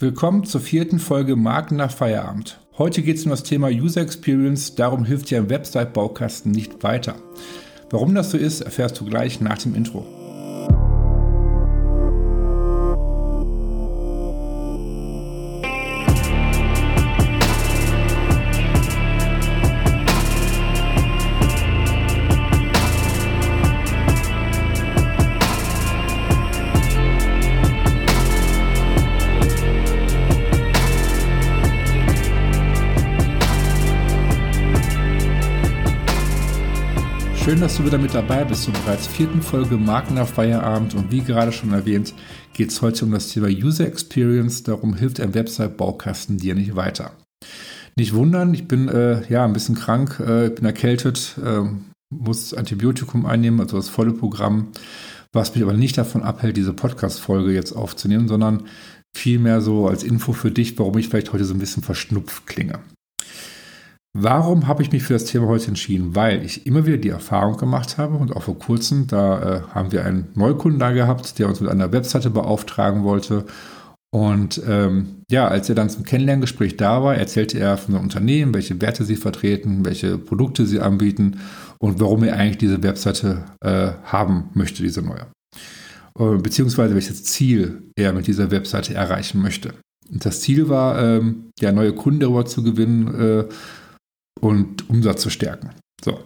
Willkommen zur vierten Folge Marken nach Feierabend. Heute geht es um das Thema User Experience, darum hilft dir ein Website-Baukasten nicht weiter. Warum das so ist, erfährst du gleich nach dem Intro. Schön, dass du wieder mit dabei bist zur bereits vierten Folge Marken nach Feierabend und wie gerade schon erwähnt, geht es heute um das Thema User Experience. Darum hilft ein Website-Baukasten dir nicht weiter. Nicht wundern, ich bin äh, ja ein bisschen krank, äh, bin erkältet, äh, muss Antibiotikum einnehmen, also das volle Programm, was mich aber nicht davon abhält, diese Podcast-Folge jetzt aufzunehmen, sondern vielmehr so als Info für dich, warum ich vielleicht heute so ein bisschen verschnupft klinge. Warum habe ich mich für das Thema heute entschieden? Weil ich immer wieder die Erfahrung gemacht habe und auch vor kurzem, da äh, haben wir einen Neukunden da gehabt, der uns mit einer Webseite beauftragen wollte. Und ähm, ja, als er dann zum Kennenlerngespräch da war, erzählte er von dem Unternehmen, welche Werte sie vertreten, welche Produkte sie anbieten und warum er eigentlich diese Webseite äh, haben möchte, diese neue. Äh, beziehungsweise welches Ziel er mit dieser Webseite erreichen möchte. Und das Ziel war, ähm, ja, neue Kunden darüber zu gewinnen, äh, und Umsatz zu stärken. So.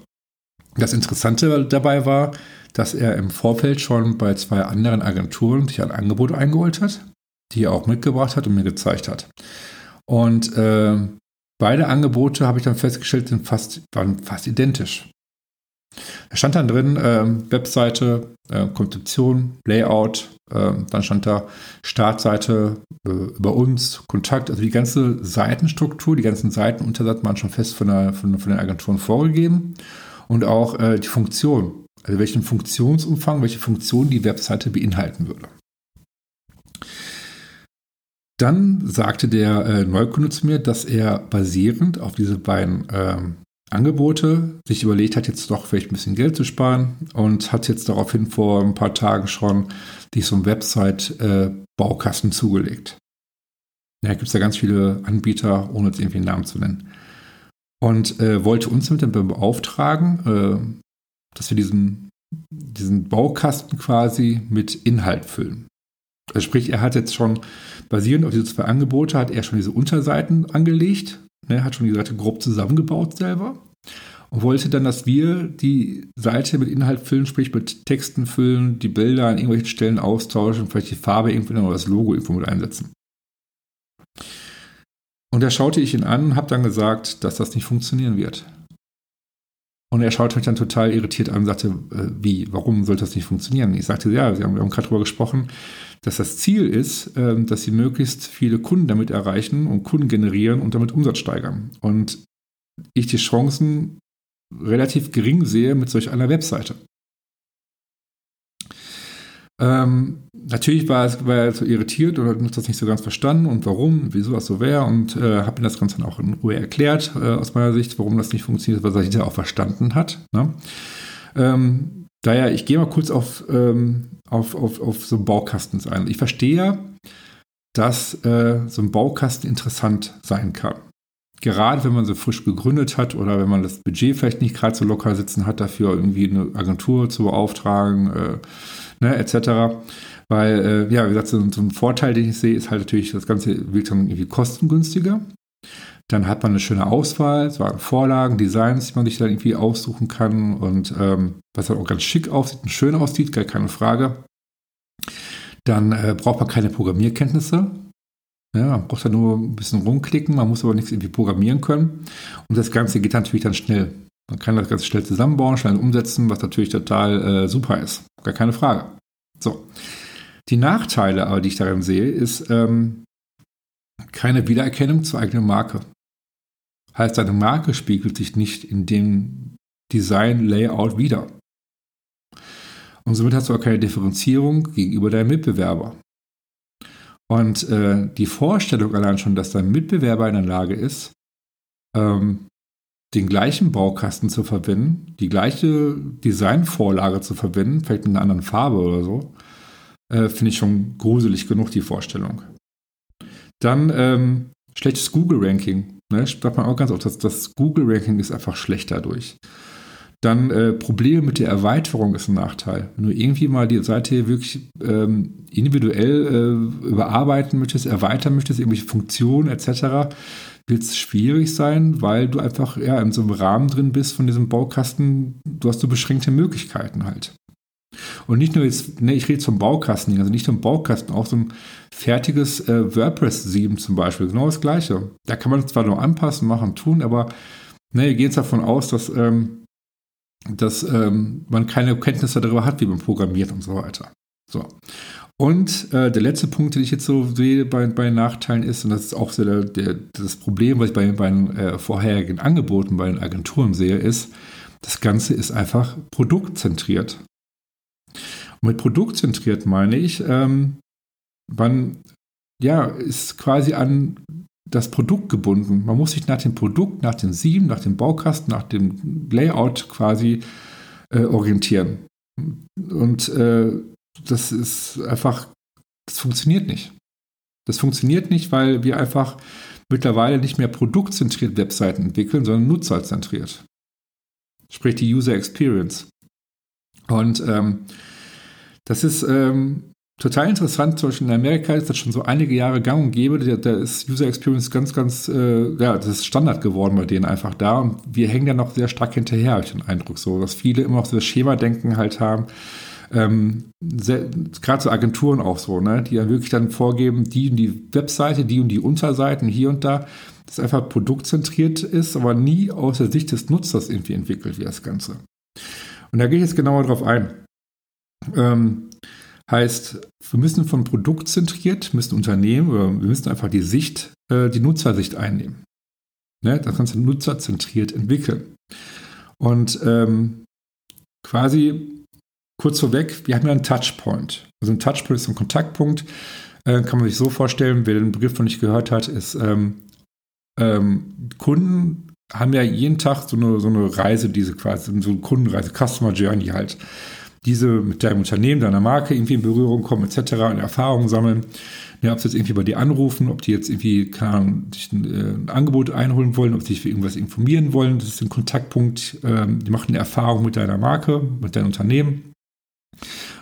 Das Interessante dabei war, dass er im Vorfeld schon bei zwei anderen Agenturen sich ein Angebot eingeholt hat, die er auch mitgebracht hat und mir gezeigt hat. Und äh, beide Angebote habe ich dann festgestellt, sind fast, waren fast identisch. Da stand dann drin, äh, Webseite, äh, Konzeption, Layout, äh, dann stand da Startseite äh, über uns, Kontakt, also die ganze Seitenstruktur, die ganzen Seitenunterseiten waren schon fest von, der, von, von den Agenturen vorgegeben. Und auch äh, die Funktion, also welchen Funktionsumfang, welche Funktion die Webseite beinhalten würde. Dann sagte der äh, Neukunde zu mir, dass er basierend auf diese beiden ähm, Angebote, sich überlegt hat, jetzt doch vielleicht ein bisschen Geld zu sparen und hat jetzt daraufhin vor ein paar Tagen schon sich so einen Website-Baukasten äh, zugelegt. Ja, gibt es ja ganz viele Anbieter, ohne jetzt irgendwie einen Namen zu nennen. Und äh, wollte uns damit dann beauftragen, äh, dass wir diesen, diesen Baukasten quasi mit Inhalt füllen. Also sprich, er hat jetzt schon basierend auf diese zwei Angebote, hat er schon diese Unterseiten angelegt, ne, hat schon die Seite grob zusammengebaut selber und wollte dann, dass wir die Seite mit Inhalt füllen, sprich mit Texten füllen, die Bilder an irgendwelchen Stellen austauschen, vielleicht die Farbe irgendwo oder das Logo irgendwo mit einsetzen. Und da schaute ich ihn an und habe dann gesagt, dass das nicht funktionieren wird. Und er schaute mich dann total irritiert an und sagte, äh, wie, warum sollte das nicht funktionieren? Ich sagte, ja, wir haben, wir haben gerade darüber gesprochen, dass das Ziel ist, äh, dass sie möglichst viele Kunden damit erreichen und Kunden generieren und damit Umsatz steigern. Und ich die Chancen relativ gering sehe mit solch einer Webseite. Ähm, natürlich war, es, war er so irritiert und hat das nicht so ganz verstanden und warum, wieso das so wäre und äh, habe ihm das Ganze dann auch in Ruhe erklärt, äh, aus meiner Sicht, warum das nicht funktioniert, was er hinterher auch verstanden hat. Ne? Ähm, daher, ich gehe mal kurz auf, ähm, auf, auf, auf so einen Baukasten ein. Ich verstehe ja, dass äh, so ein Baukasten interessant sein kann gerade wenn man so frisch gegründet hat oder wenn man das Budget vielleicht nicht gerade so locker sitzen hat, dafür irgendwie eine Agentur zu beauftragen, äh, ne, etc. Weil, äh, ja, wie gesagt, so, ein Vorteil, den ich sehe, ist halt natürlich, das Ganze wird dann irgendwie kostengünstiger. Dann hat man eine schöne Auswahl, so an Vorlagen, Designs, die man sich dann irgendwie aussuchen kann und ähm, was dann auch ganz schick aussieht und schön aussieht, gar keine Frage. Dann äh, braucht man keine Programmierkenntnisse. Ja, man braucht da nur ein bisschen rumklicken, man muss aber nichts irgendwie programmieren können. Und das Ganze geht natürlich dann schnell. Man kann das Ganze schnell zusammenbauen, schnell umsetzen, was natürlich total äh, super ist. Gar keine Frage. So. Die Nachteile aber, die ich darin sehe, ist ähm, keine Wiedererkennung zur eigenen Marke. Heißt, deine Marke spiegelt sich nicht in dem Design-Layout wieder. Und somit hast du auch keine Differenzierung gegenüber deinem Mitbewerber. Und äh, die Vorstellung allein schon, dass dein Mitbewerber in der Lage ist, ähm, den gleichen Baukasten zu verwenden, die gleiche Designvorlage zu verwenden, vielleicht mit einer anderen Farbe oder so, äh, finde ich schon gruselig genug, die Vorstellung. Dann ähm, schlechtes Google-Ranking. Ne? Sagt man auch ganz oft, dass das Google-Ranking ist einfach schlecht dadurch. Dann äh, Probleme mit der Erweiterung ist ein Nachteil. Wenn du irgendwie mal die Seite wirklich ähm, individuell äh, überarbeiten möchtest, erweitern möchtest, irgendwelche Funktionen etc., wird es schwierig sein, weil du einfach ja, in so einem Rahmen drin bist von diesem Baukasten. Du hast so beschränkte Möglichkeiten halt. Und nicht nur jetzt, ne, ich rede zum Baukasten, also nicht nur Baukasten, auch so ein fertiges äh, WordPress 7 zum Beispiel, genau das gleiche. Da kann man zwar nur anpassen, machen, tun, aber ne, wir gehen jetzt davon aus, dass, ähm, dass ähm, man keine Kenntnisse darüber hat, wie man programmiert und so weiter. So. Und äh, der letzte Punkt, den ich jetzt so sehe bei, bei Nachteilen ist, und das ist auch so der, der, das Problem, was ich bei, bei den äh, vorherigen Angeboten bei den Agenturen sehe, ist, das Ganze ist einfach produktzentriert. Und mit produktzentriert meine ich, ähm, man ja, ist quasi an das Produkt gebunden. Man muss sich nach dem Produkt, nach dem Sieben, nach dem Baukasten, nach dem Layout quasi äh, orientieren. Und äh, das ist einfach, das funktioniert nicht. Das funktioniert nicht, weil wir einfach mittlerweile nicht mehr produktzentriert Webseiten entwickeln, sondern nutzerzentriert. Sprich die User Experience. Und ähm, das ist ähm, total interessant. Zum Beispiel in Amerika ist das schon so einige Jahre gang und gäbe. Da, da ist User Experience ganz, ganz, äh, ja, das ist Standard geworden bei denen einfach da. Und wir hängen da noch sehr stark hinterher, habe ich den Eindruck so, dass viele immer noch so das Schema-Denken halt haben. Ähm, Gerade so Agenturen auch so, ne, die dann wirklich dann vorgeben, die und die Webseite, die und die Unterseiten hier und da, das einfach produktzentriert ist, aber nie aus der Sicht des Nutzers irgendwie entwickelt wird, das Ganze. Und da gehe ich jetzt genauer drauf ein. Ähm, heißt, wir müssen von Produkt zentriert, müssen Unternehmen oder wir müssen einfach die Sicht, äh, die Nutzersicht einnehmen. Ne? Das Ganze nutzerzentriert entwickeln. Und ähm, quasi kurz vorweg, wir haben ja einen Touchpoint. Also ein Touchpoint ist ein Kontaktpunkt. Äh, kann man sich so vorstellen, wer den Begriff noch nicht gehört hat, ist ähm, ähm, Kunden haben ja jeden Tag so eine, so eine Reise, diese quasi, so eine Kundenreise, Customer Journey halt diese mit deinem Unternehmen, deiner Marke irgendwie in Berührung kommen, etc. und Erfahrungen sammeln. Ja, ob sie jetzt irgendwie bei dir anrufen, ob die jetzt irgendwie keine Ahnung, sich ein, äh, ein, Angebot einholen wollen, ob sie sich für irgendwas informieren wollen. Das ist ein Kontaktpunkt. Ähm, die machen eine Erfahrung mit deiner Marke, mit deinem Unternehmen.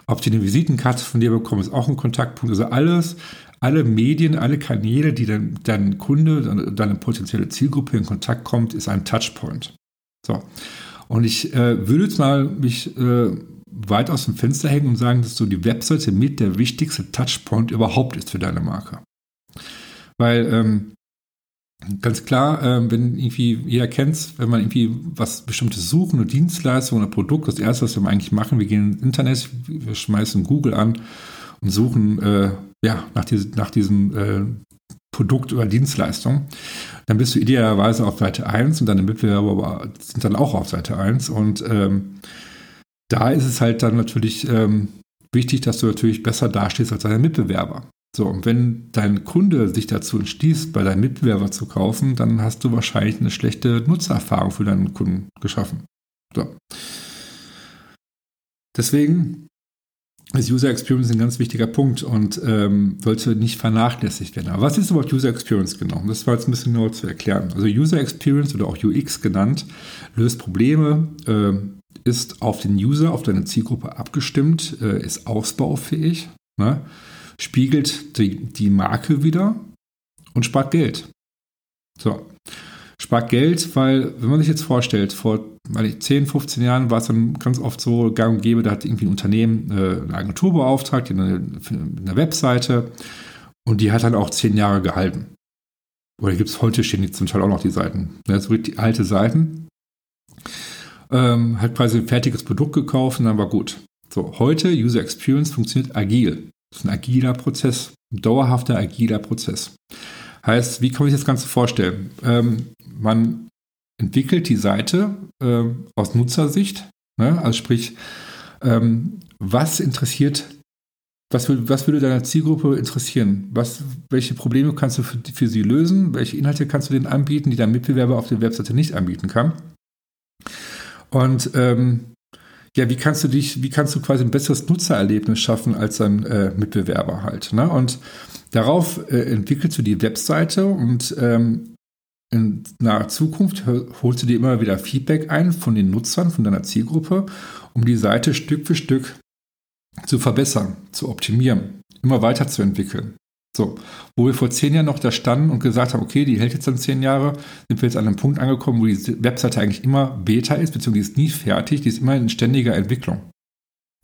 Ob die eine Visitenkarte von dir bekommen, ist auch ein Kontaktpunkt. Also alles, alle Medien, alle Kanäle, die dein, dein Kunde, deine potenzielle Zielgruppe in Kontakt kommt, ist ein Touchpoint. So. Und ich äh, würde jetzt mal mich äh, weit aus dem Fenster hängen und sagen, dass so die Webseite mit der wichtigste Touchpoint überhaupt ist für deine Marke. Weil ähm, ganz klar, ähm, wenn irgendwie jeder kennt, wenn man irgendwie was bestimmtes suchen, eine Dienstleistung oder Produkt, das erste, was wir eigentlich machen, wir gehen ins Internet, wir schmeißen Google an und suchen äh, ja nach, diese, nach diesem äh, Produkt oder Dienstleistung, dann bist du idealerweise auf Seite 1 und deine Mitbewerber sind dann auch auf Seite 1 und ähm, da ist es halt dann natürlich ähm, wichtig, dass du natürlich besser dastehst als deine Mitbewerber. So, und wenn dein Kunde sich dazu entschließt, bei deinem Mitbewerber zu kaufen, dann hast du wahrscheinlich eine schlechte Nutzererfahrung für deinen Kunden geschaffen. So. Deswegen ist User Experience ein ganz wichtiger Punkt und ähm, sollte nicht vernachlässigt werden. Aber was ist überhaupt User Experience genau? Das war jetzt ein bisschen genauer zu erklären. Also User Experience oder auch UX genannt, löst Probleme, äh, ist auf den User, auf deine Zielgruppe abgestimmt, äh, ist ausbaufähig, ne? spiegelt die, die Marke wieder und spart Geld. So. Spart Geld, weil, wenn man sich jetzt vorstellt, vor ich, 10, 15 Jahren war es dann ganz oft so gang und gäbe, da hat irgendwie ein Unternehmen äh, eine Agentur beauftragt, eine, eine Webseite und die hat dann auch 10 Jahre gehalten. Oder gibt es heute stehen die zum Teil auch noch die Seiten. Ne, so die alte Seiten ähm, hat quasi ein fertiges Produkt gekauft und dann war gut. So, heute User Experience funktioniert agil. Das ist ein agiler Prozess, ein dauerhafter agiler Prozess. Heißt, wie kann man sich das Ganze vorstellen? Ähm, man entwickelt die Seite äh, aus Nutzersicht, ne? also sprich, ähm, was interessiert, was, was würde deiner Zielgruppe interessieren? Was, welche Probleme kannst du für, für sie lösen? Welche Inhalte kannst du denen anbieten, die dein Mitbewerber auf der Webseite nicht anbieten kann? Und ähm, ja, wie kannst du dich, wie kannst du quasi ein besseres Nutzererlebnis schaffen als dein äh, Mitbewerber halt? Ne? Und Darauf äh, entwickelst du die Webseite und ähm, in naher Zukunft holst du dir immer wieder Feedback ein von den Nutzern, von deiner Zielgruppe, um die Seite Stück für Stück zu verbessern, zu optimieren, immer weiterzuentwickeln. So, wo wir vor zehn Jahren noch da standen und gesagt haben, okay, die hält jetzt dann zehn Jahre, sind wir jetzt an einem Punkt angekommen, wo die Webseite eigentlich immer Beta ist, beziehungsweise die ist nie fertig, die ist immer in ständiger Entwicklung.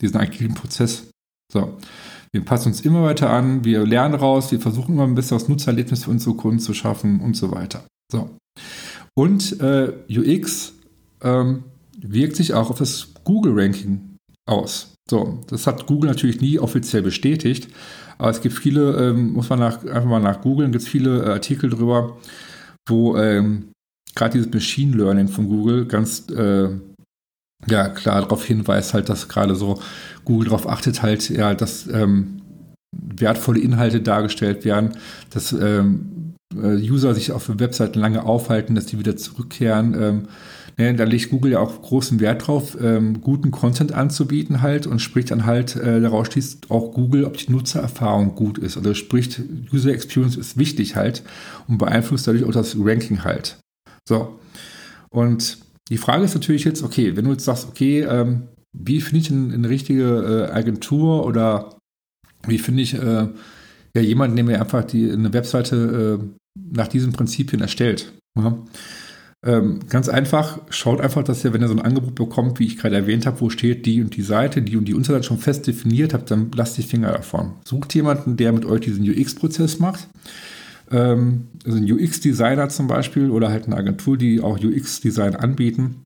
Diesen agilen Prozess. So, wir passen uns immer weiter an, wir lernen raus, wir versuchen immer ein besseres Nutzererlebnis für unsere Kunden zu schaffen und so weiter. So. Und äh, UX ähm, wirkt sich auch auf das Google-Ranking aus. So, das hat Google natürlich nie offiziell bestätigt, aber es gibt viele, ähm, muss man nach, einfach mal nach googeln, gibt es viele äh, Artikel drüber, wo ähm, gerade dieses Machine Learning von Google ganz äh, ja klar darauf hinweist, halt, dass gerade so Google darauf achtet, halt, ja, dass ähm, wertvolle Inhalte dargestellt werden, dass ähm, äh, User sich auf Webseiten lange aufhalten, dass die wieder zurückkehren. Ähm, ne, da legt Google ja auch großen Wert drauf, ähm, guten Content anzubieten halt und spricht dann halt, äh, daraus schließt auch Google, ob die Nutzererfahrung gut ist. Also spricht, User Experience ist wichtig halt und beeinflusst dadurch auch das Ranking halt. So. Und die Frage ist natürlich jetzt, okay, wenn du jetzt sagst, okay, ähm, wie finde ich eine, eine richtige äh, Agentur oder wie finde ich äh, ja, jemanden, der mir einfach die, eine Webseite äh, nach diesen Prinzipien erstellt? Ja? Ähm, ganz einfach, schaut einfach, dass ihr, wenn ihr so ein Angebot bekommt, wie ich gerade erwähnt habe, wo steht die und die Seite, die und die Unterseite schon fest definiert habt, dann lasst die Finger davon. Sucht jemanden, der mit euch diesen UX-Prozess macht. Ähm, also ein UX-Designer zum Beispiel oder halt eine Agentur, die auch UX-Design anbieten.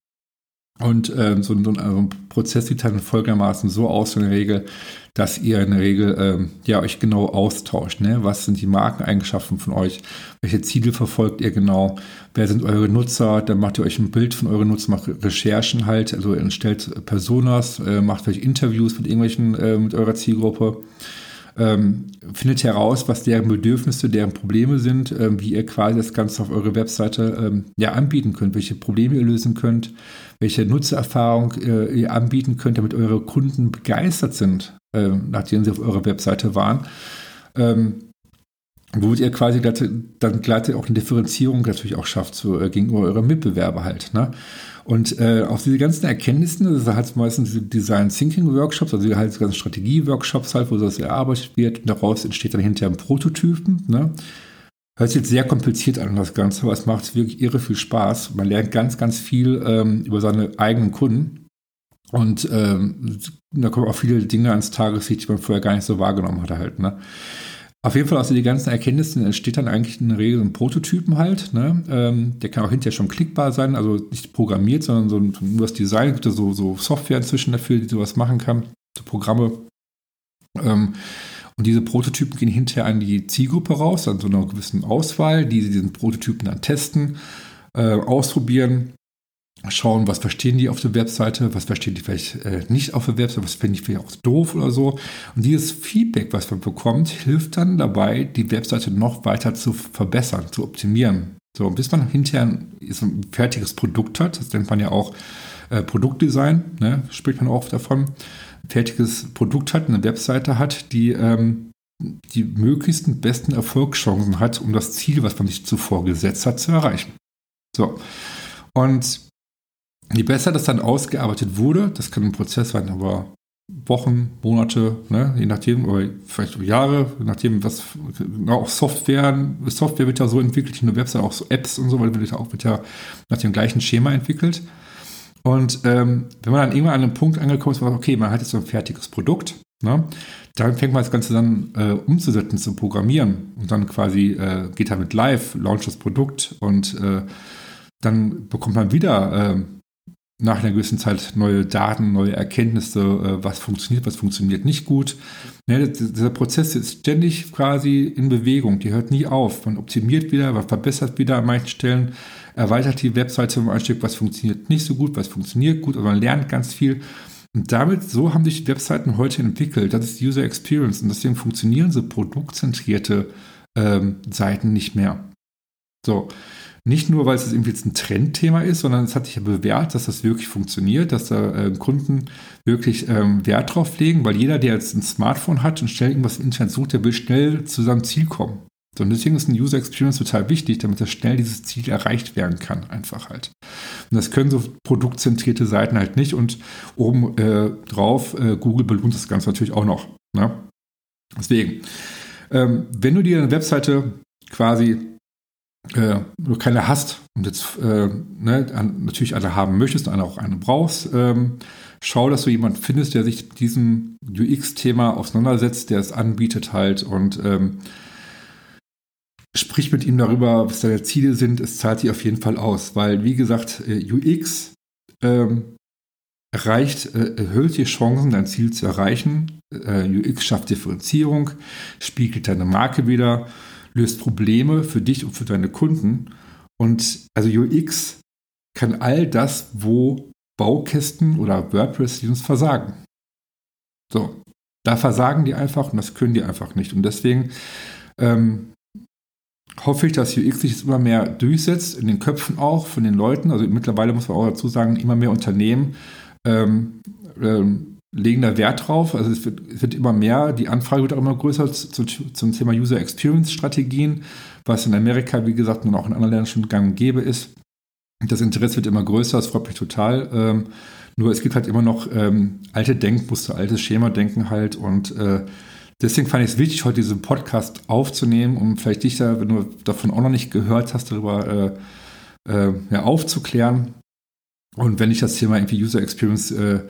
Und ähm, so, so, ein Prozess sieht dann folgendermaßen so aus in der Regel, dass ihr in der Regel ähm, ja, euch genau austauscht. Ne? Was sind die Markeneigenschaften von euch? Welche Ziele verfolgt ihr genau? Wer sind eure Nutzer? Dann macht ihr euch ein Bild von euren Nutzern, macht Recherchen halt, also ihr stellt Personas, äh, macht euch Interviews mit irgendwelchen, äh, mit eurer Zielgruppe ähm, findet heraus, was deren Bedürfnisse, deren Probleme sind, ähm, wie ihr quasi das Ganze auf eure Webseite ähm, ja, anbieten könnt, welche Probleme ihr lösen könnt, welche Nutzererfahrung äh, ihr anbieten könnt, damit eure Kunden begeistert sind, äh, nachdem sie auf eurer Webseite waren. Ähm, womit ihr quasi dann gleichzeitig auch eine Differenzierung natürlich auch schafft so, äh, gegenüber eurer Mitbewerber halt. Ne? Und äh, auf diese ganzen Erkenntnisse, das ist halt meistens Design Thinking Workshops, also halt ganzen Strategie-Workshops halt, wo das erarbeitet wird. Und daraus entsteht dann hinterher ein Prototypen. Ne? Hört sich jetzt sehr kompliziert an, das Ganze, aber es macht wirklich irre viel Spaß. Man lernt ganz, ganz viel ähm, über seine eigenen Kunden. Und ähm, da kommen auch viele Dinge ans Tageslicht, die man vorher gar nicht so wahrgenommen hatte halt. Ne? Auf jeden Fall aus den ganzen Erkenntnissen entsteht dann eigentlich in der Regel ein Prototypen halt. Ne? Ähm, der kann auch hinterher schon klickbar sein, also nicht programmiert, sondern so nur das Design. gibt so, so Software inzwischen dafür, die sowas machen kann, so Programme. Ähm, und diese Prototypen gehen hinterher an die Zielgruppe raus, an so einer gewissen Auswahl, die sie diesen Prototypen dann testen, äh, ausprobieren schauen, was verstehen die auf der Webseite, was verstehen die vielleicht äh, nicht auf der Webseite, was finden die vielleicht auch doof oder so. Und dieses Feedback, was man bekommt, hilft dann dabei, die Webseite noch weiter zu verbessern, zu optimieren. So, bis man hinterher ein, ein fertiges Produkt hat, das nennt man ja auch äh, Produktdesign, ne, spricht man auch davon, ein fertiges Produkt hat, eine Webseite hat, die ähm, die möglichsten besten Erfolgschancen hat, um das Ziel, was man sich zuvor gesetzt hat, zu erreichen. So. Und je besser das dann ausgearbeitet wurde, das kann ein Prozess sein, aber Wochen, Monate, ne, je nachdem, oder vielleicht Jahre, je nachdem, was auch Software, Software wird ja so entwickelt, eine Website, auch so Apps und so, weil wird ja auch wird ja nach dem gleichen Schema entwickelt. Und ähm, wenn man dann irgendwann an einem Punkt angekommen ist, okay, man hat jetzt so ein fertiges Produkt, ne, dann fängt man das Ganze dann äh, umzusetzen, zu programmieren und dann quasi äh, geht damit live, launcht das Produkt und äh, dann bekommt man wieder äh, nach einer gewissen Zeit neue Daten, neue Erkenntnisse, äh, was funktioniert, was funktioniert nicht gut. Ne, dieser Prozess ist ständig quasi in Bewegung, die hört nie auf. Man optimiert wieder, man verbessert wieder an manchen Stellen, erweitert die Webseite um ein Stück, was funktioniert nicht so gut, was funktioniert gut, aber man lernt ganz viel. Und damit, so haben sich Webseiten heute entwickelt. Das ist User Experience und deswegen funktionieren so produktzentrierte ähm, Seiten nicht mehr. So, Nicht nur, weil es irgendwie jetzt ein Trendthema ist, sondern es hat sich ja bewährt, dass das wirklich funktioniert, dass da äh, Kunden wirklich ähm, Wert drauf legen, weil jeder, der jetzt ein Smartphone hat und schnell irgendwas im Internet sucht, der will schnell zu seinem Ziel kommen. So, und deswegen ist ein User Experience total wichtig, damit das schnell dieses Ziel erreicht werden kann, einfach halt. Und das können so produktzentrierte Seiten halt nicht und oben äh, drauf, äh, Google belohnt das Ganze natürlich auch noch. Ne? Deswegen, ähm, wenn du dir eine Webseite quasi äh, du keine hast und jetzt äh, ne, an, natürlich alle haben möchtest und auch eine brauchst, ähm, schau, dass du jemanden findest, der sich mit diesem UX-Thema auseinandersetzt, der es anbietet halt und ähm, sprich mit ihm darüber, was deine Ziele sind. Es zahlt sich auf jeden Fall aus, weil, wie gesagt, äh, UX ähm, erreicht, äh, erhöht die Chancen, dein Ziel zu erreichen. Äh, UX schafft Differenzierung, spiegelt deine Marke wieder, löst Probleme für dich und für deine Kunden. Und also UX kann all das, wo Baukästen oder WordPress-Teams versagen. So, da versagen die einfach und das können die einfach nicht. Und deswegen ähm, hoffe ich, dass UX sich immer mehr durchsetzt, in den Köpfen auch von den Leuten. Also mittlerweile muss man auch dazu sagen, immer mehr Unternehmen ähm, ähm, legen da Wert drauf. Also es wird, es wird, immer mehr, die Anfrage wird auch immer größer zu, zum Thema User Experience Strategien, was in Amerika, wie gesagt, und auch in anderen Ländern schon gang und gäbe ist. Das Interesse wird immer größer, das freut mich total. Ähm, nur es gibt halt immer noch ähm, alte Denkmuster, altes Schema-Denken halt und äh, Deswegen fand ich es wichtig, heute diesen Podcast aufzunehmen, um vielleicht dich da, wenn du davon auch noch nicht gehört hast, darüber äh, äh, ja, aufzuklären. Und wenn dich das Thema irgendwie User Experience äh,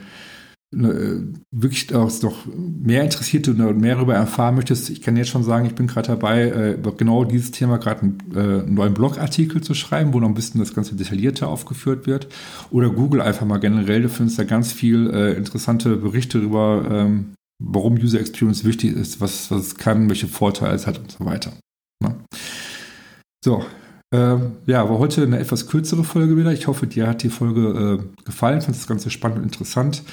wirklich auch noch mehr interessiert und mehr darüber erfahren möchtest, ich kann jetzt schon sagen, ich bin gerade dabei, äh, über genau dieses Thema gerade einen, äh, einen, neuen Blogartikel zu schreiben, wo noch ein bisschen das Ganze detaillierter aufgeführt wird. Oder Google einfach mal generell, du findest da ganz viel äh, interessante Berichte darüber, ähm, warum User Experience wichtig ist, was, was es kann, welche Vorteile es hat und so weiter. Ja. So, äh, ja, war heute eine etwas kürzere Folge wieder. Ich hoffe, dir hat die Folge äh, gefallen, fand das Ganze spannend und interessant.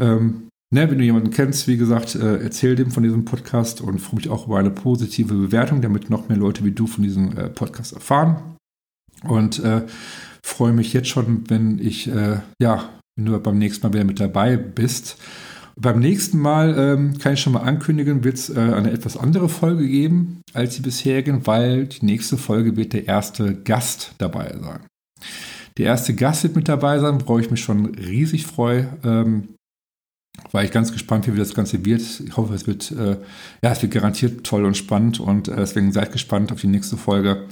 Ähm, ne, wenn du jemanden kennst, wie gesagt, äh, erzähl dem von diesem Podcast und freue mich auch über eine positive Bewertung, damit noch mehr Leute wie du von diesem äh, Podcast erfahren. Und äh, freue mich jetzt schon, wenn ich, äh, ja, wenn du beim nächsten Mal wieder mit dabei bist. Beim nächsten Mal ähm, kann ich schon mal ankündigen, wird es äh, eine etwas andere Folge geben als die bisherigen, weil die nächste Folge wird der erste Gast dabei sein. Der erste Gast wird mit dabei sein, worauf ich mich schon riesig freue. Ähm, war ich ganz gespannt, wie das Ganze wird. Ich hoffe, es wird, äh, ja, es wird garantiert toll und spannend und äh, deswegen seid gespannt auf die nächste Folge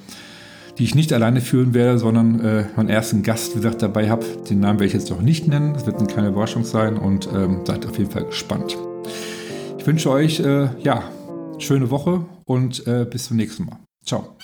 die ich nicht alleine führen werde, sondern äh, meinen ersten Gast, wie gesagt, dabei habe. Den Namen werde ich jetzt noch nicht nennen. Das wird eine kleine Überraschung sein und ähm, seid auf jeden Fall gespannt. Ich wünsche euch, äh, ja, schöne Woche und äh, bis zum nächsten Mal. Ciao.